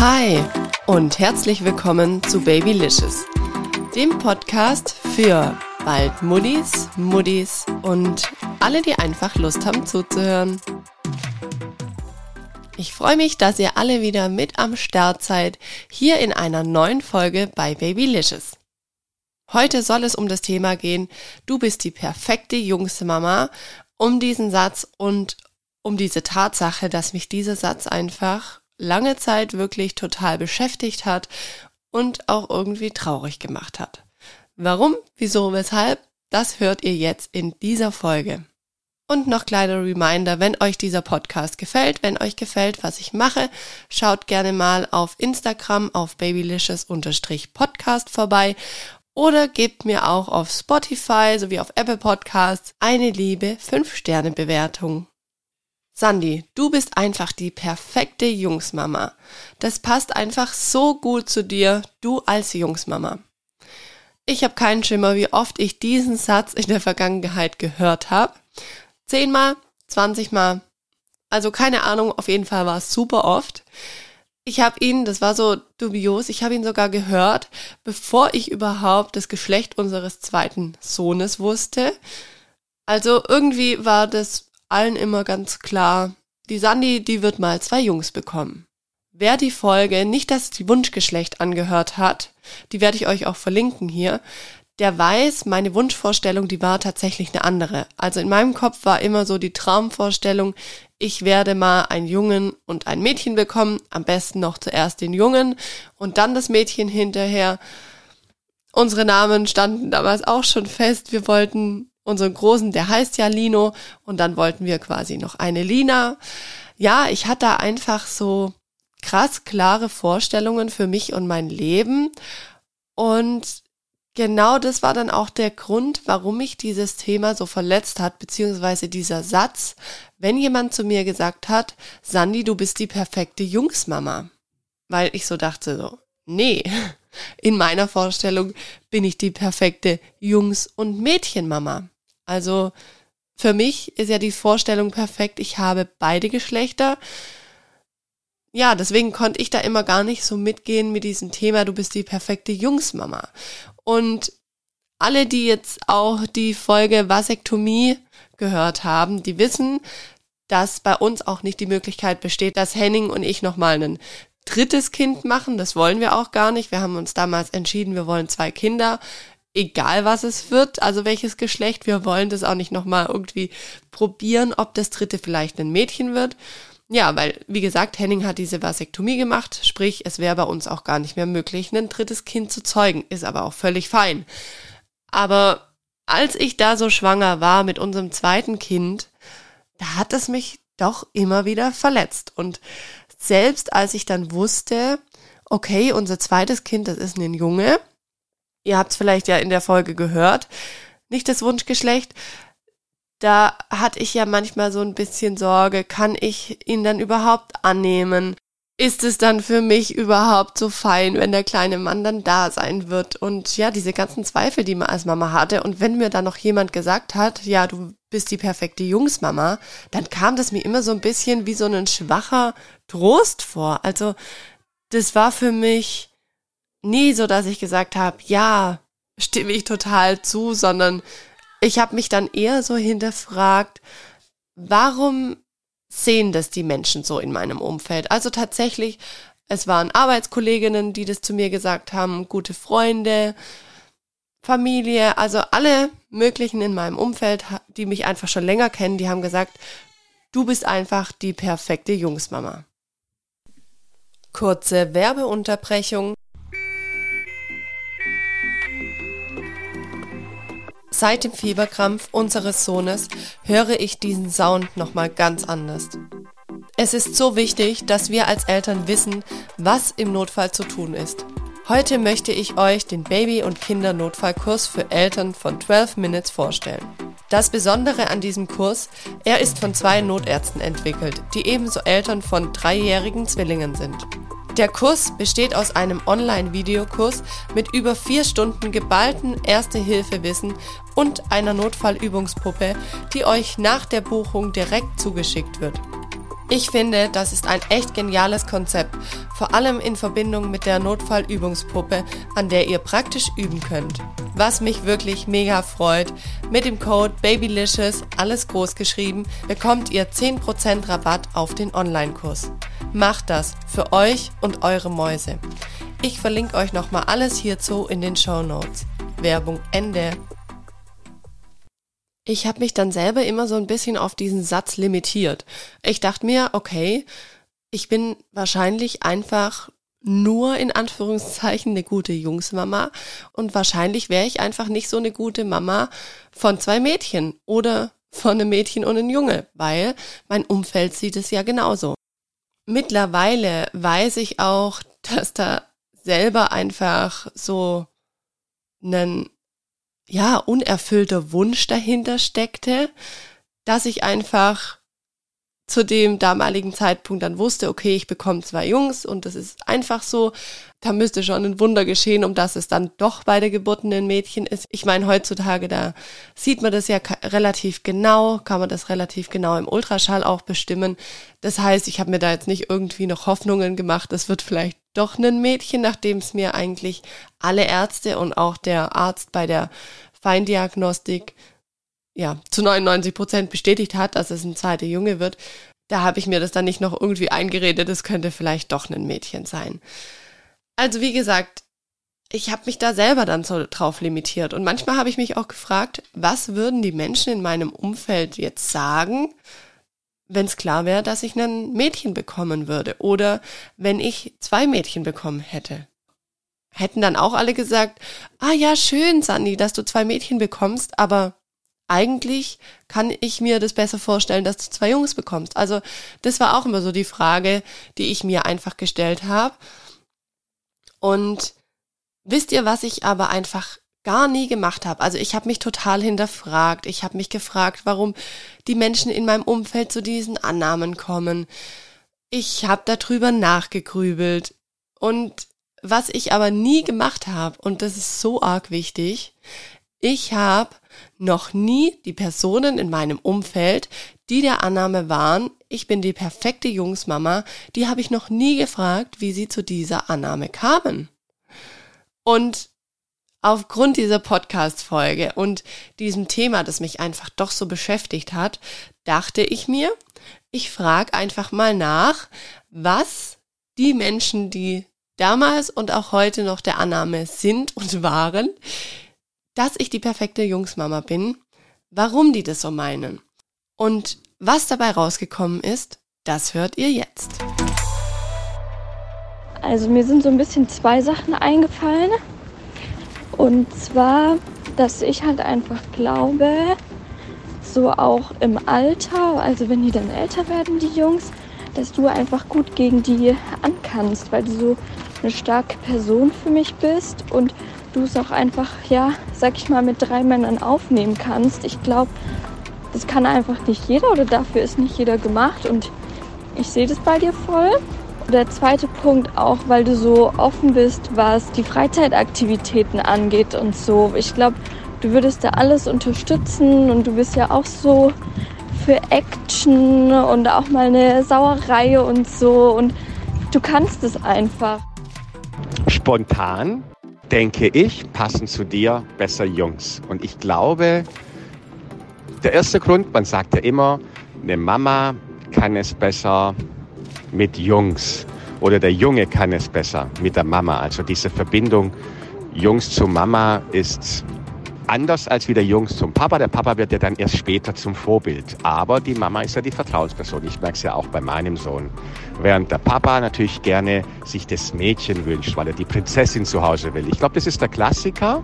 Hi und herzlich willkommen zu Babylicious, dem Podcast für bald Muddis, Muddis und alle, die einfach Lust haben zuzuhören. Ich freue mich, dass ihr alle wieder mit am Start seid, hier in einer neuen Folge bei Babylicious. Heute soll es um das Thema gehen, du bist die perfekte Jungsmama, um diesen Satz und um diese Tatsache, dass mich dieser Satz einfach lange Zeit wirklich total beschäftigt hat und auch irgendwie traurig gemacht hat. Warum, wieso, weshalb, das hört ihr jetzt in dieser Folge. Und noch kleiner Reminder, wenn euch dieser Podcast gefällt, wenn euch gefällt, was ich mache, schaut gerne mal auf Instagram auf babylicious-podcast vorbei oder gebt mir auch auf Spotify sowie auf Apple Podcasts eine liebe 5-Sterne-Bewertung. Sandy, du bist einfach die perfekte Jungsmama. Das passt einfach so gut zu dir, du als Jungsmama. Ich habe keinen Schimmer, wie oft ich diesen Satz in der Vergangenheit gehört habe. Zehnmal, zwanzigmal. Also keine Ahnung, auf jeden Fall war es super oft. Ich habe ihn, das war so dubios, ich habe ihn sogar gehört, bevor ich überhaupt das Geschlecht unseres zweiten Sohnes wusste. Also irgendwie war das allen immer ganz klar, die Sandy, die wird mal zwei Jungs bekommen. Wer die Folge nicht das Wunschgeschlecht angehört hat, die werde ich euch auch verlinken hier, der weiß, meine Wunschvorstellung, die war tatsächlich eine andere. Also in meinem Kopf war immer so die Traumvorstellung, ich werde mal einen Jungen und ein Mädchen bekommen, am besten noch zuerst den Jungen und dann das Mädchen hinterher. Unsere Namen standen damals auch schon fest. Wir wollten unseren Großen, der heißt ja Lino, und dann wollten wir quasi noch eine Lina. Ja, ich hatte da einfach so krass klare Vorstellungen für mich und mein Leben. Und genau das war dann auch der Grund, warum mich dieses Thema so verletzt hat, beziehungsweise dieser Satz, wenn jemand zu mir gesagt hat, Sandy, du bist die perfekte Jungsmama. Weil ich so dachte so, nee, in meiner Vorstellung bin ich die perfekte Jungs- und Mädchenmama. Also für mich ist ja die Vorstellung perfekt, ich habe beide Geschlechter. Ja, deswegen konnte ich da immer gar nicht so mitgehen mit diesem Thema, du bist die perfekte Jungsmama. Und alle, die jetzt auch die Folge Vasektomie gehört haben, die wissen, dass bei uns auch nicht die Möglichkeit besteht, dass Henning und ich nochmal ein drittes Kind machen. Das wollen wir auch gar nicht. Wir haben uns damals entschieden, wir wollen zwei Kinder egal was es wird, also welches Geschlecht, wir wollen das auch nicht nochmal irgendwie probieren, ob das dritte vielleicht ein Mädchen wird. Ja, weil, wie gesagt, Henning hat diese Vasektomie gemacht, sprich, es wäre bei uns auch gar nicht mehr möglich, ein drittes Kind zu zeugen, ist aber auch völlig fein. Aber als ich da so schwanger war mit unserem zweiten Kind, da hat es mich doch immer wieder verletzt. Und selbst als ich dann wusste, okay, unser zweites Kind, das ist ein Junge, ihr habt es vielleicht ja in der Folge gehört, nicht das Wunschgeschlecht. Da hatte ich ja manchmal so ein bisschen Sorge, kann ich ihn dann überhaupt annehmen? Ist es dann für mich überhaupt so fein, wenn der kleine Mann dann da sein wird? Und ja, diese ganzen Zweifel, die man als Mama hatte. Und wenn mir dann noch jemand gesagt hat, ja, du bist die perfekte Jungsmama, dann kam das mir immer so ein bisschen wie so ein schwacher Trost vor. Also, das war für mich nie so, dass ich gesagt habe, ja, stimme ich total zu, sondern ich habe mich dann eher so hinterfragt, warum sehen das die Menschen so in meinem Umfeld? Also tatsächlich, es waren Arbeitskolleginnen, die das zu mir gesagt haben, gute Freunde, Familie, also alle möglichen in meinem Umfeld, die mich einfach schon länger kennen, die haben gesagt, du bist einfach die perfekte Jungsmama. Kurze Werbeunterbrechung. Seit dem Fieberkrampf unseres Sohnes höre ich diesen Sound nochmal ganz anders. Es ist so wichtig, dass wir als Eltern wissen, was im Notfall zu tun ist. Heute möchte ich euch den Baby- und Kindernotfallkurs für Eltern von 12 Minutes vorstellen. Das Besondere an diesem Kurs, er ist von zwei Notärzten entwickelt, die ebenso Eltern von dreijährigen Zwillingen sind. Der Kurs besteht aus einem Online-Videokurs mit über vier Stunden geballten Erste-Hilfe-Wissen und einer Notfallübungspuppe, die euch nach der Buchung direkt zugeschickt wird. Ich finde, das ist ein echt geniales Konzept, vor allem in Verbindung mit der Notfallübungspuppe, an der ihr praktisch üben könnt. Was mich wirklich mega freut, mit dem Code BABYLICIOUS, alles groß geschrieben, bekommt ihr 10% Rabatt auf den Online-Kurs. Macht das für euch und eure Mäuse. Ich verlinke euch nochmal alles hierzu in den Show Notes. Werbung Ende. Ich habe mich dann selber immer so ein bisschen auf diesen Satz limitiert. Ich dachte mir, okay, ich bin wahrscheinlich einfach nur in Anführungszeichen eine gute Jungsmama und wahrscheinlich wäre ich einfach nicht so eine gute Mama von zwei Mädchen oder von einem Mädchen und einem Junge, weil mein Umfeld sieht es ja genauso. Mittlerweile weiß ich auch, dass da selber einfach so einen ja, unerfüllter Wunsch dahinter steckte, dass ich einfach zu dem damaligen Zeitpunkt dann wusste, okay, ich bekomme zwei Jungs und das ist einfach so. Da müsste schon ein Wunder geschehen, um dass es dann doch bei der Geburt ein Mädchen ist. Ich meine, heutzutage, da sieht man das ja relativ genau, kann man das relativ genau im Ultraschall auch bestimmen. Das heißt, ich habe mir da jetzt nicht irgendwie noch Hoffnungen gemacht, das wird vielleicht doch ein Mädchen, nachdem es mir eigentlich alle Ärzte und auch der Arzt bei der Feindiagnostik ja, zu 99 Prozent bestätigt hat, dass es ein zweiter Junge wird, da habe ich mir das dann nicht noch irgendwie eingeredet, es könnte vielleicht doch ein Mädchen sein. Also wie gesagt, ich habe mich da selber dann so drauf limitiert und manchmal habe ich mich auch gefragt, was würden die Menschen in meinem Umfeld jetzt sagen, wenn es klar wäre, dass ich ein Mädchen bekommen würde oder wenn ich zwei Mädchen bekommen hätte. Hätten dann auch alle gesagt, ah ja, schön, Sandy, dass du zwei Mädchen bekommst, aber eigentlich kann ich mir das besser vorstellen, dass du zwei Jungs bekommst. Also das war auch immer so die Frage, die ich mir einfach gestellt habe. Und wisst ihr, was ich aber einfach gar nie gemacht habe? Also ich habe mich total hinterfragt. Ich habe mich gefragt, warum die Menschen in meinem Umfeld zu diesen Annahmen kommen. Ich habe darüber nachgegrübelt. Und was ich aber nie gemacht habe, und das ist so arg wichtig, ich habe noch nie die Personen in meinem Umfeld, die der Annahme waren, ich bin die perfekte Jungsmama, die habe ich noch nie gefragt, wie sie zu dieser Annahme kamen. Und aufgrund dieser Podcast-Folge und diesem Thema, das mich einfach doch so beschäftigt hat, dachte ich mir, ich frage einfach mal nach, was die Menschen, die damals und auch heute noch der Annahme sind und waren, dass ich die perfekte Jungsmama bin, warum die das so meinen. Und was dabei rausgekommen ist, das hört ihr jetzt. Also mir sind so ein bisschen zwei Sachen eingefallen. Und zwar, dass ich halt einfach glaube, so auch im Alter, also wenn die dann älter werden, die Jungs, dass du einfach gut gegen die ankannst, weil du so eine starke Person für mich bist und du es auch einfach, ja, sag ich mal, mit drei Männern aufnehmen kannst. Ich glaube, das kann einfach nicht jeder oder dafür ist nicht jeder gemacht und ich sehe das bei dir voll. Der zweite Punkt auch, weil du so offen bist, was die Freizeitaktivitäten angeht und so. Ich glaube, du würdest da alles unterstützen und du bist ja auch so für Action und auch mal eine Sauerei und so und du kannst es einfach. Spontan denke ich, passen zu dir besser Jungs. Und ich glaube, der erste Grund, man sagt ja immer, eine Mama kann es besser mit Jungs oder der Junge kann es besser mit der Mama. Also diese Verbindung Jungs zu Mama ist anders als wie der Jungs zum Papa. Der Papa wird ja dann erst später zum Vorbild. Aber die Mama ist ja die Vertrauensperson. Ich merke es ja auch bei meinem Sohn. Während der Papa natürlich gerne sich das Mädchen wünscht, weil er die Prinzessin zu Hause will. Ich glaube, das ist der Klassiker.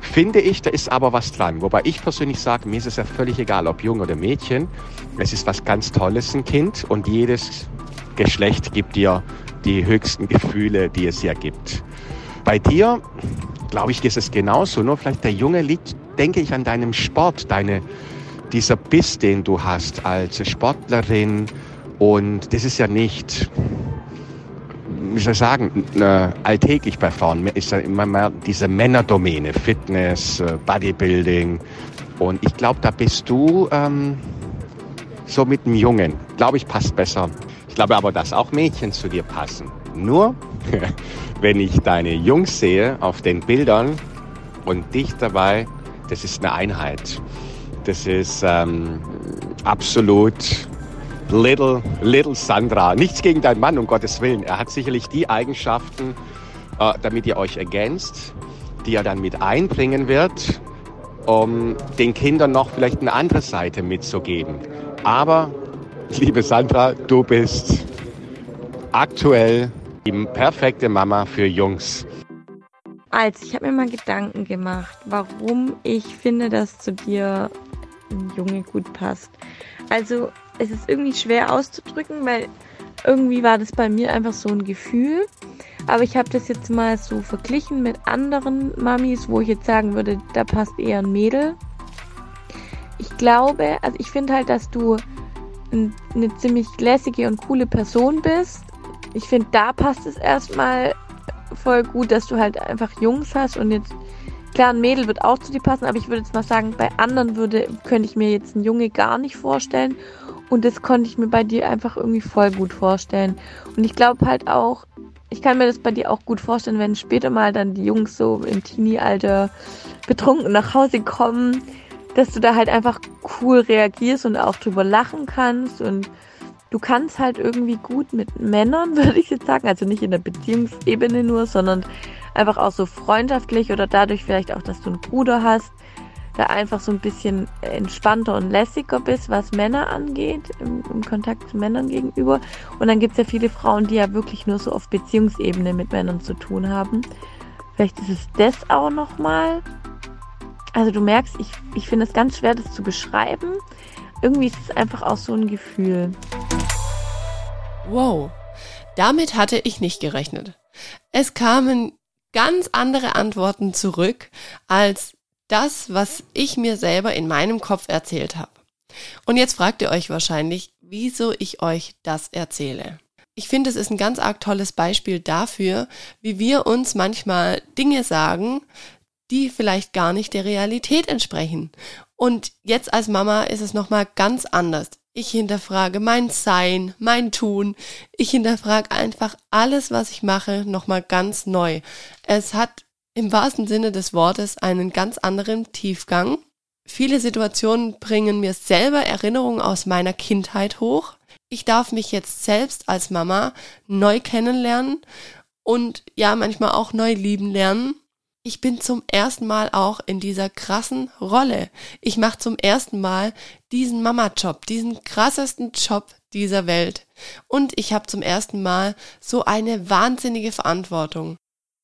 Finde ich, da ist aber was dran. Wobei ich persönlich sage, mir ist es ja völlig egal, ob Junge oder Mädchen. Es ist was ganz Tolles, ein Kind. Und jedes Geschlecht gibt dir die höchsten Gefühle, die es ja gibt. Bei dir glaube ich, ist es genauso. Nur vielleicht der Junge liegt, denke ich, an deinem Sport, deine, dieser Biss, den du hast als Sportlerin. Und das ist ja nicht, wie soll ich sagen, äh, alltäglich bei Frauen. Ist ja immer mehr diese Männerdomäne, Fitness, äh, Bodybuilding. Und ich glaube, da bist du ähm, so mit dem Jungen. Glaube ich, passt besser. Ich glaube aber, dass auch Mädchen zu dir passen. Nur, wenn ich deine Jungs sehe auf den Bildern und dich dabei, das ist eine Einheit. Das ist ähm, absolut Little, Little Sandra. Nichts gegen deinen Mann, um Gottes Willen. Er hat sicherlich die Eigenschaften, äh, damit ihr euch ergänzt, die er dann mit einbringen wird, um den Kindern noch vielleicht eine andere Seite mitzugeben. Aber, liebe Sandra, du bist aktuell die perfekte Mama für Jungs. Also, ich habe mir mal Gedanken gemacht, warum ich finde, dass zu dir ein Junge gut passt. Also, es ist irgendwie schwer auszudrücken, weil irgendwie war das bei mir einfach so ein Gefühl. Aber ich habe das jetzt mal so verglichen mit anderen Mamis, wo ich jetzt sagen würde, da passt eher ein Mädel. Ich glaube, also ich finde halt, dass du eine ziemlich lässige und coole Person bist. Ich finde, da passt es erstmal voll gut, dass du halt einfach Jungs hast und jetzt Klar, ein Mädel wird auch zu dir passen, aber ich würde jetzt mal sagen, bei anderen würde, könnte ich mir jetzt einen Junge gar nicht vorstellen. Und das konnte ich mir bei dir einfach irgendwie voll gut vorstellen. Und ich glaube halt auch, ich kann mir das bei dir auch gut vorstellen, wenn später mal dann die Jungs so im Teenie-Alter betrunken nach Hause kommen, dass du da halt einfach cool reagierst und auch drüber lachen kannst und du kannst halt irgendwie gut mit Männern, würde ich jetzt sagen, also nicht in der Beziehungsebene nur, sondern einfach auch so freundschaftlich oder dadurch vielleicht auch, dass du einen Bruder hast, da einfach so ein bisschen entspannter und lässiger bist, was Männer angeht, im, im Kontakt zu Männern gegenüber. Und dann gibt es ja viele Frauen, die ja wirklich nur so auf Beziehungsebene mit Männern zu tun haben. Vielleicht ist es das auch nochmal. Also du merkst, ich, ich finde es ganz schwer, das zu beschreiben. Irgendwie ist es einfach auch so ein Gefühl. Wow, damit hatte ich nicht gerechnet. Es kamen ganz andere Antworten zurück als das, was ich mir selber in meinem Kopf erzählt habe. Und jetzt fragt ihr euch wahrscheinlich, wieso ich euch das erzähle. Ich finde, es ist ein ganz arg tolles Beispiel dafür, wie wir uns manchmal Dinge sagen, die vielleicht gar nicht der Realität entsprechen. Und jetzt als Mama ist es nochmal ganz anders. Ich hinterfrage mein Sein, mein Tun. Ich hinterfrage einfach alles, was ich mache, nochmal ganz neu. Es hat im wahrsten Sinne des Wortes einen ganz anderen Tiefgang. Viele Situationen bringen mir selber Erinnerungen aus meiner Kindheit hoch. Ich darf mich jetzt selbst als Mama neu kennenlernen und ja, manchmal auch neu lieben lernen ich bin zum ersten Mal auch in dieser krassen Rolle. Ich mache zum ersten Mal diesen Mama-Job, diesen krassesten Job dieser Welt. Und ich habe zum ersten Mal so eine wahnsinnige Verantwortung.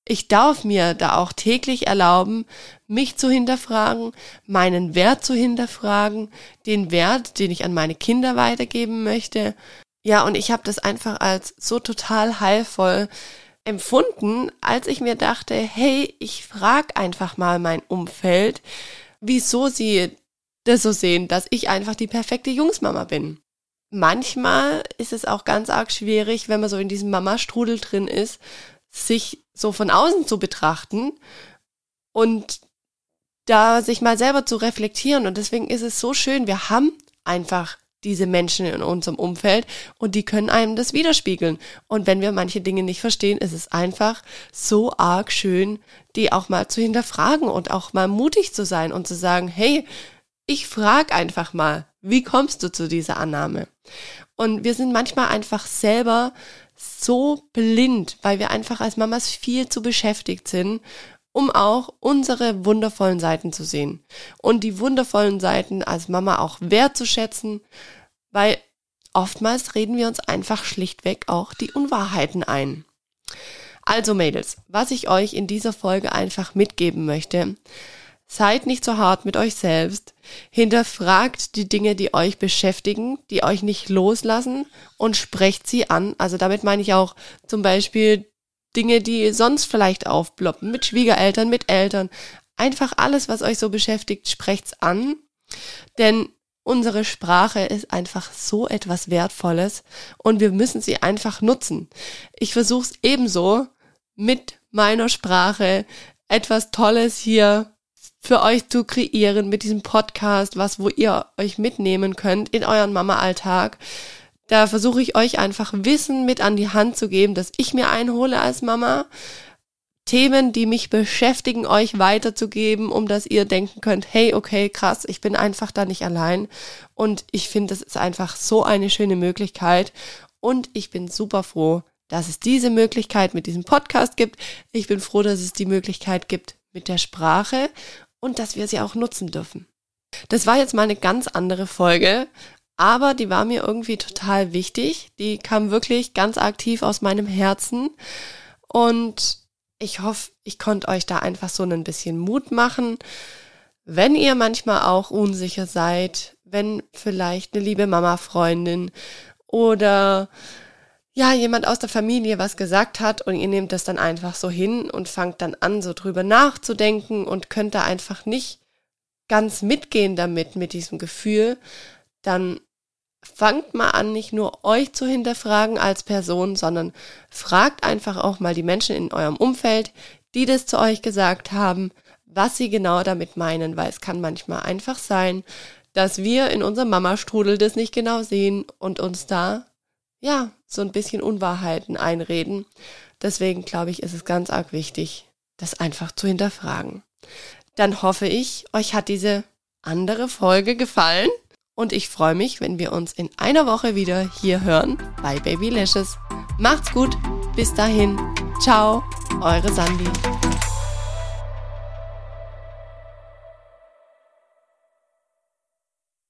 Ich darf mir da auch täglich erlauben, mich zu hinterfragen, meinen Wert zu hinterfragen, den Wert, den ich an meine Kinder weitergeben möchte. Ja, und ich habe das einfach als so total heilvoll empfunden, als ich mir dachte, hey, ich frag einfach mal mein Umfeld, wieso sie das so sehen, dass ich einfach die perfekte Jungsmama bin. Manchmal ist es auch ganz arg schwierig, wenn man so in diesem Mama-Strudel drin ist, sich so von außen zu betrachten und da sich mal selber zu reflektieren. Und deswegen ist es so schön, wir haben einfach diese Menschen in unserem Umfeld und die können einem das widerspiegeln. Und wenn wir manche Dinge nicht verstehen, ist es einfach so arg schön, die auch mal zu hinterfragen und auch mal mutig zu sein und zu sagen, hey, ich frag einfach mal, wie kommst du zu dieser Annahme? Und wir sind manchmal einfach selber so blind, weil wir einfach als Mamas viel zu beschäftigt sind um auch unsere wundervollen Seiten zu sehen und die wundervollen Seiten als Mama auch wertzuschätzen, weil oftmals reden wir uns einfach schlichtweg auch die Unwahrheiten ein. Also Mädels, was ich euch in dieser Folge einfach mitgeben möchte, seid nicht so hart mit euch selbst, hinterfragt die Dinge, die euch beschäftigen, die euch nicht loslassen und sprecht sie an. Also damit meine ich auch zum Beispiel Dinge, die sonst vielleicht aufploppen, mit Schwiegereltern, mit Eltern. Einfach alles, was euch so beschäftigt, sprecht's an. Denn unsere Sprache ist einfach so etwas Wertvolles und wir müssen sie einfach nutzen. Ich versuche es ebenso mit meiner Sprache etwas Tolles hier für euch zu kreieren mit diesem Podcast, was, wo ihr euch mitnehmen könnt in euren Mama-Alltag. Da versuche ich euch einfach Wissen mit an die Hand zu geben, dass ich mir einhole als Mama. Themen, die mich beschäftigen, euch weiterzugeben, um dass ihr denken könnt, hey, okay, krass, ich bin einfach da nicht allein. Und ich finde, das ist einfach so eine schöne Möglichkeit. Und ich bin super froh, dass es diese Möglichkeit mit diesem Podcast gibt. Ich bin froh, dass es die Möglichkeit gibt mit der Sprache und dass wir sie auch nutzen dürfen. Das war jetzt mal eine ganz andere Folge, aber die war mir irgendwie total wichtig. Die kam wirklich ganz aktiv aus meinem Herzen und ich hoffe, ich konnte euch da einfach so ein bisschen Mut machen. Wenn ihr manchmal auch unsicher seid, wenn vielleicht eine liebe Mama-Freundin oder ja, jemand aus der Familie was gesagt hat und ihr nehmt das dann einfach so hin und fangt dann an, so drüber nachzudenken und könnt da einfach nicht ganz mitgehen damit, mit diesem Gefühl, dann fangt mal an, nicht nur euch zu hinterfragen als Person, sondern fragt einfach auch mal die Menschen in eurem Umfeld, die das zu euch gesagt haben, was sie genau damit meinen, weil es kann manchmal einfach sein, dass wir in unserem Mamastrudel das nicht genau sehen und uns da ja, so ein bisschen Unwahrheiten einreden. Deswegen glaube ich, ist es ganz arg wichtig, das einfach zu hinterfragen. Dann hoffe ich, euch hat diese andere Folge gefallen und ich freue mich, wenn wir uns in einer Woche wieder hier hören bei Babylicious. Macht's gut, bis dahin, ciao, eure Sandy.